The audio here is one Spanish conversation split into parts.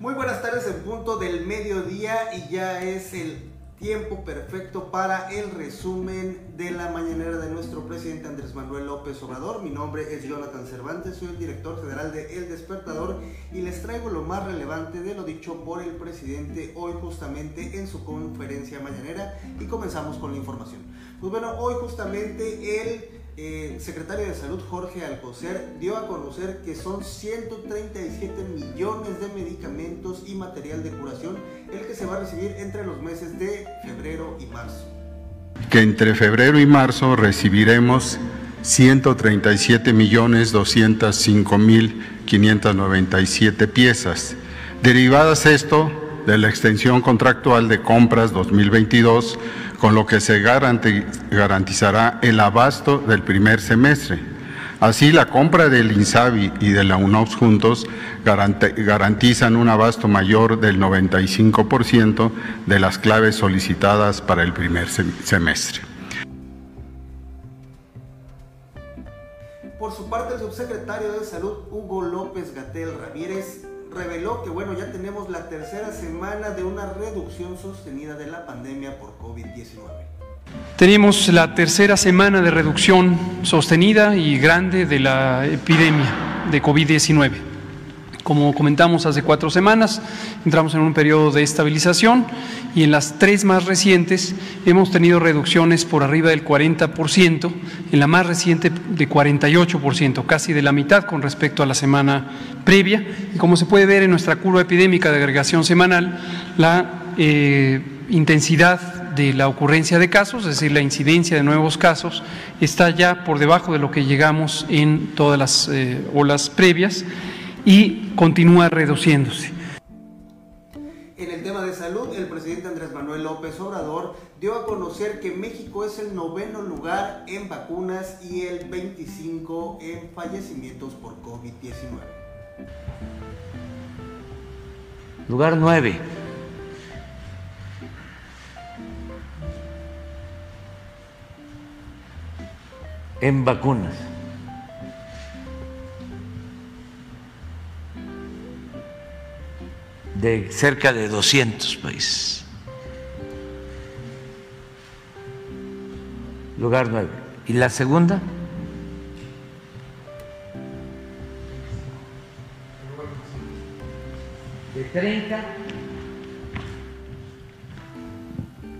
Muy buenas tardes en punto del mediodía y ya es el tiempo perfecto para el resumen de la mañanera de nuestro presidente Andrés Manuel López Obrador. Mi nombre es Jonathan Cervantes, soy el director federal de El Despertador y les traigo lo más relevante de lo dicho por el presidente hoy justamente en su conferencia mañanera y comenzamos con la información. Pues bueno, hoy justamente el el secretario de Salud Jorge Alcocer dio a conocer que son 137 millones de medicamentos y material de curación el que se va a recibir entre los meses de febrero y marzo. Que entre febrero y marzo recibiremos 137 millones 205 mil 597 piezas. Derivadas esto de la extensión contractual de compras 2022 con lo que se garantizará el abasto del primer semestre. Así, la compra del INSABI y de la UNOPS juntos garantizan un abasto mayor del 95% de las claves solicitadas para el primer semestre. Por su parte, el subsecretario de Salud, Hugo López Gatel Ramírez, reveló que bueno, ya tenemos la tercera semana de una reducción sostenida de la pandemia por COVID-19. Tenemos la tercera semana de reducción sostenida y grande de la epidemia de COVID-19. Como comentamos hace cuatro semanas, entramos en un periodo de estabilización y en las tres más recientes hemos tenido reducciones por arriba del 40%, en la más reciente de 48%, casi de la mitad con respecto a la semana previa. Y como se puede ver en nuestra curva epidémica de agregación semanal, la eh, intensidad de la ocurrencia de casos, es decir, la incidencia de nuevos casos, está ya por debajo de lo que llegamos en todas las eh, olas previas y continúa reduciéndose. En el tema de salud, el presidente Andrés Manuel López Obrador dio a conocer que México es el noveno lugar en vacunas y el 25 en fallecimientos por COVID-19. Lugar 9. En vacunas. De cerca de 200 países. Lugar 9. ¿Y la segunda? De 30.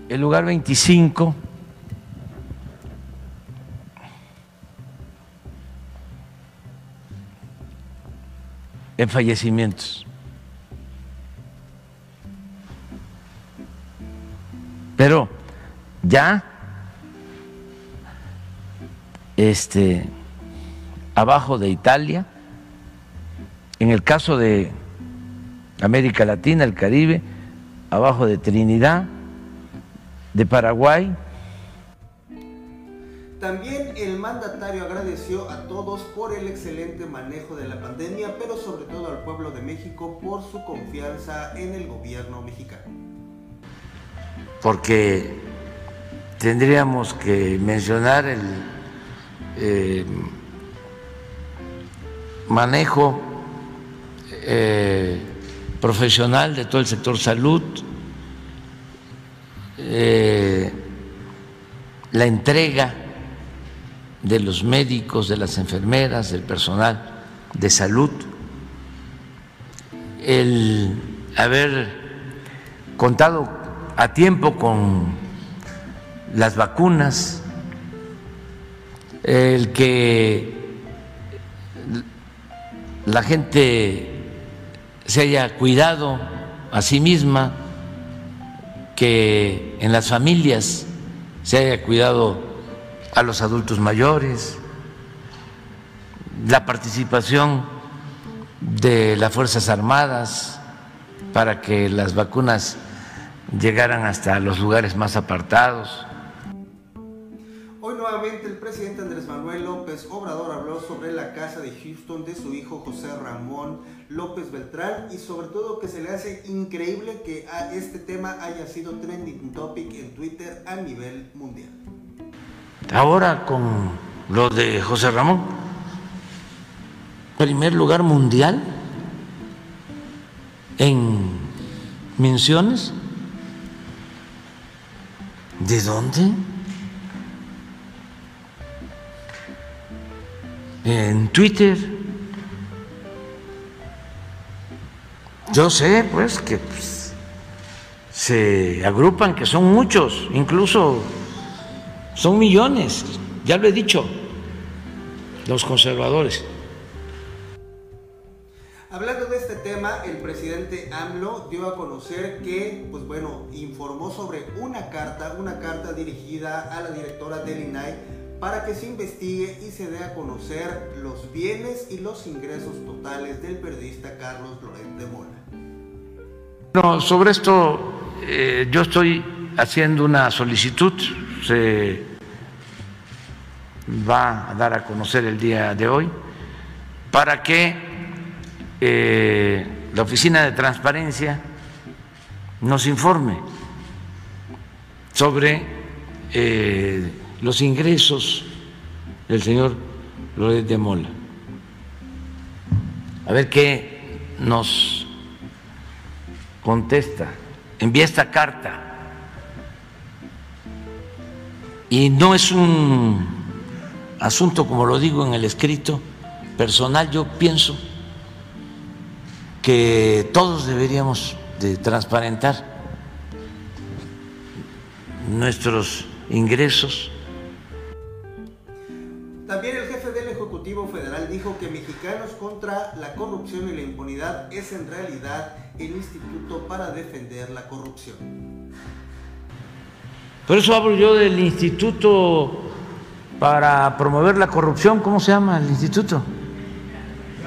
El lugar 25. En fallecimientos. Ya. Este abajo de Italia, en el caso de América Latina, el Caribe, abajo de Trinidad, de Paraguay. También el mandatario agradeció a todos por el excelente manejo de la pandemia, pero sobre todo al pueblo de México por su confianza en el gobierno mexicano. Porque tendríamos que mencionar el eh, manejo eh, profesional de todo el sector salud, eh, la entrega de los médicos, de las enfermeras, del personal de salud, el haber contado a tiempo con las vacunas, el que la gente se haya cuidado a sí misma, que en las familias se haya cuidado a los adultos mayores, la participación de las Fuerzas Armadas para que las vacunas llegaran hasta los lugares más apartados. El presidente Andrés Manuel López Obrador habló sobre la casa de Houston de su hijo José Ramón López Beltrán y sobre todo que se le hace increíble que este tema haya sido trending topic en Twitter a nivel mundial. Ahora con lo de José Ramón, primer lugar mundial en menciones. ¿De dónde? En Twitter. Yo sé, pues, que pues, se agrupan, que son muchos, incluso son millones, ya lo he dicho, los conservadores. Hablando de este tema, el presidente AMLO dio a conocer que, pues bueno, informó sobre una carta, una carta dirigida a la directora del INAI para que se investigue y se dé a conocer los bienes y los ingresos totales del periodista Carlos Loret de Mola. No, sobre esto eh, yo estoy haciendo una solicitud, se va a dar a conocer el día de hoy, para que eh, la Oficina de Transparencia nos informe sobre eh, los ingresos del señor Loret de Mola. A ver qué nos contesta, envía esta carta. Y no es un asunto, como lo digo en el escrito, personal, yo pienso que todos deberíamos de transparentar nuestros ingresos. La Corrupción y la Impunidad es en realidad el instituto para defender la corrupción. Por eso hablo yo del Instituto para promover la corrupción, ¿cómo se llama el instituto?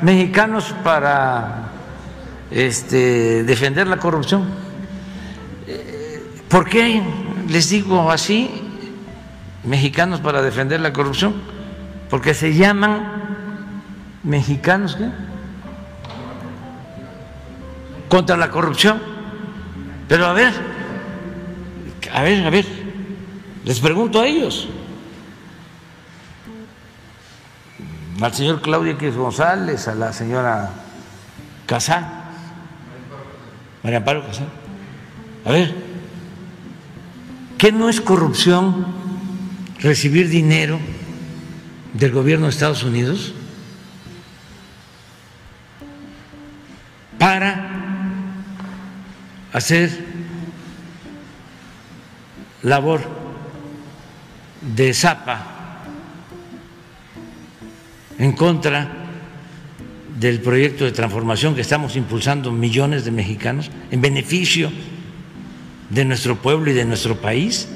Mexicanos para este, defender la corrupción. ¿Por qué les digo así? Mexicanos para defender la corrupción. Porque se llaman mexicanos ¿qué? contra la corrupción. Pero a ver, a ver, a ver, les pregunto a ellos. al señor Claudio X González, a la señora Casán, María Amparo Casán. A ver, ¿qué no es corrupción recibir dinero del gobierno de Estados Unidos hacer labor de zapa en contra del proyecto de transformación que estamos impulsando millones de mexicanos en beneficio de nuestro pueblo y de nuestro país.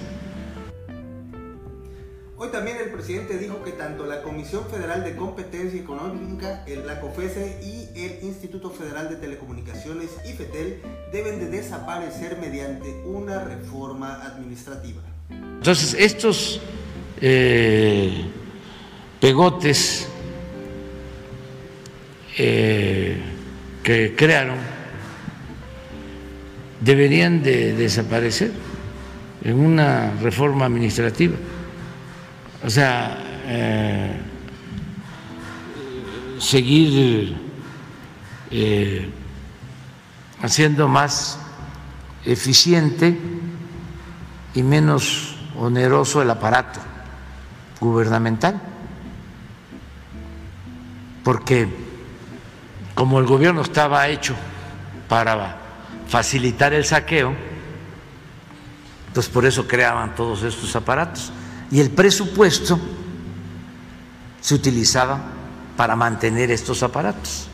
Económica, el, la COFESE y el Instituto Federal de Telecomunicaciones, IFETEL, deben de desaparecer mediante una reforma administrativa. Entonces, estos eh, pegotes eh, que crearon deberían de desaparecer en una reforma administrativa. O sea, eh, seguir eh, haciendo más eficiente y menos oneroso el aparato gubernamental, porque como el gobierno estaba hecho para facilitar el saqueo, pues por eso creaban todos estos aparatos. Y el presupuesto se utilizaba para mantener estos aparatos.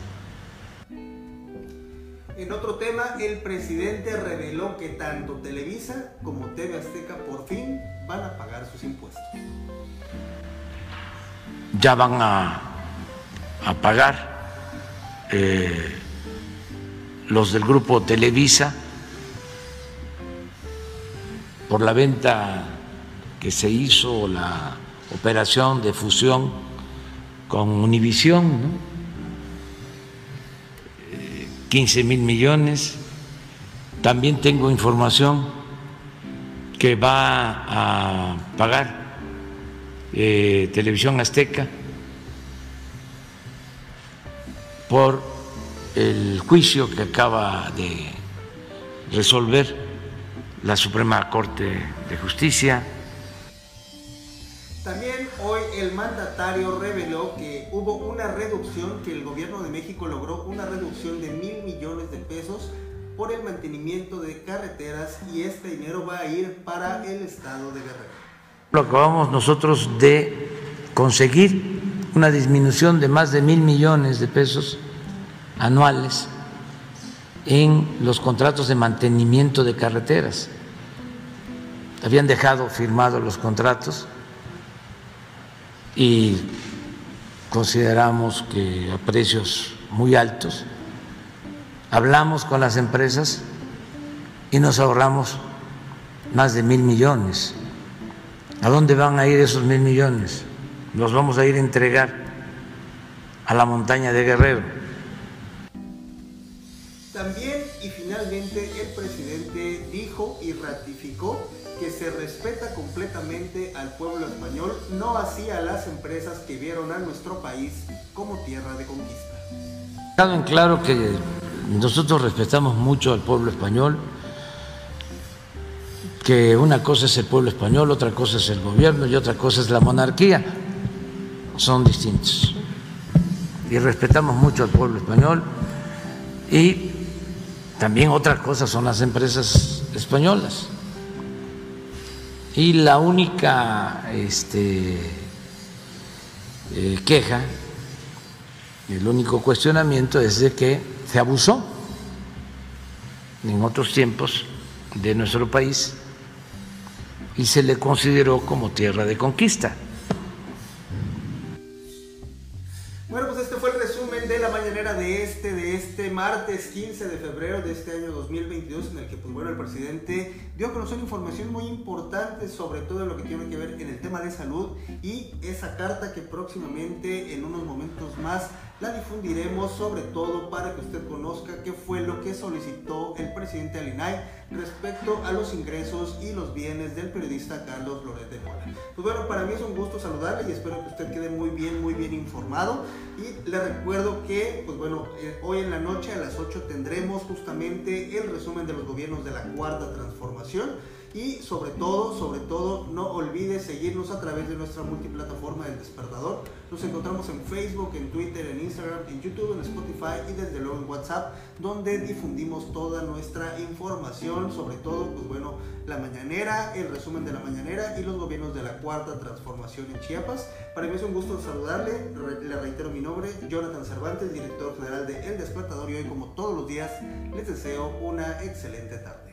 En otro tema, el presidente reveló que tanto Televisa como TV Azteca por fin van a pagar sus impuestos. Ya van a, a pagar eh, los del grupo Televisa por la venta que se hizo, la operación de fusión con Univisión, ¿no? 15 eh, mil millones. También tengo información que va a pagar eh, Televisión Azteca por el juicio que acaba de resolver la Suprema Corte de Justicia. También hoy el mandatario reveló que hubo una reducción, que el gobierno de México logró una reducción de mil millones de pesos por el mantenimiento de carreteras y este dinero va a ir para el estado de Guerrero. Lo acabamos nosotros de conseguir una disminución de más de mil millones de pesos anuales en los contratos de mantenimiento de carreteras. Habían dejado firmados los contratos y consideramos que a precios muy altos. Hablamos con las empresas y nos ahorramos más de mil millones. ¿A dónde van a ir esos mil millones? Los vamos a ir a entregar a la montaña de Guerrero. También y finalmente el presidente y ratificó que se respeta completamente al pueblo español, no así a las empresas que vieron a nuestro país como tierra de conquista. Claro que nosotros respetamos mucho al pueblo español, que una cosa es el pueblo español, otra cosa es el gobierno y otra cosa es la monarquía. Son distintos. Y respetamos mucho al pueblo español y también otra cosa son las empresas españolas. Y la única este, eh, queja, el único cuestionamiento es de que se abusó en otros tiempos de nuestro país y se le consideró como tierra de conquista. Bueno, pues este fue el resumen de la mañanera de este, de este martes 15 de febrero de este año 2022, en el que, pues bueno, el presidente dio a conocer información muy importante, sobre todo lo que tiene que ver en el tema de salud y esa carta que próximamente, en unos momentos más, la difundiremos, sobre todo para que usted conozca qué fue lo que solicitó el presidente Alinay respecto a los ingresos y los bienes del periodista Carlos Flores de Mola. Pues bueno, para mí es un gusto saludarle y espero que usted quede muy bien, muy bien informado. Y le recuerdo que, pues bueno, eh, hoy en la noche a las 8 tendremos justamente el resumen de los gobiernos de la cuarta transformación y sobre todo, sobre todo, no olvide seguirnos a través de nuestra multiplataforma del despertador. Nos encontramos en Facebook, en Twitter, en Instagram, en YouTube, en Spotify y desde luego en WhatsApp, donde difundimos toda nuestra información, sobre todo, pues bueno, la mañanera, el resumen de la mañanera y los gobiernos de la cuarta transformación en Chiapas. Para mí es un gusto saludarle, le reitero mi nombre, Jonathan Cervantes, director general de El Despertador y hoy como todos los días les deseo una excelente tarde.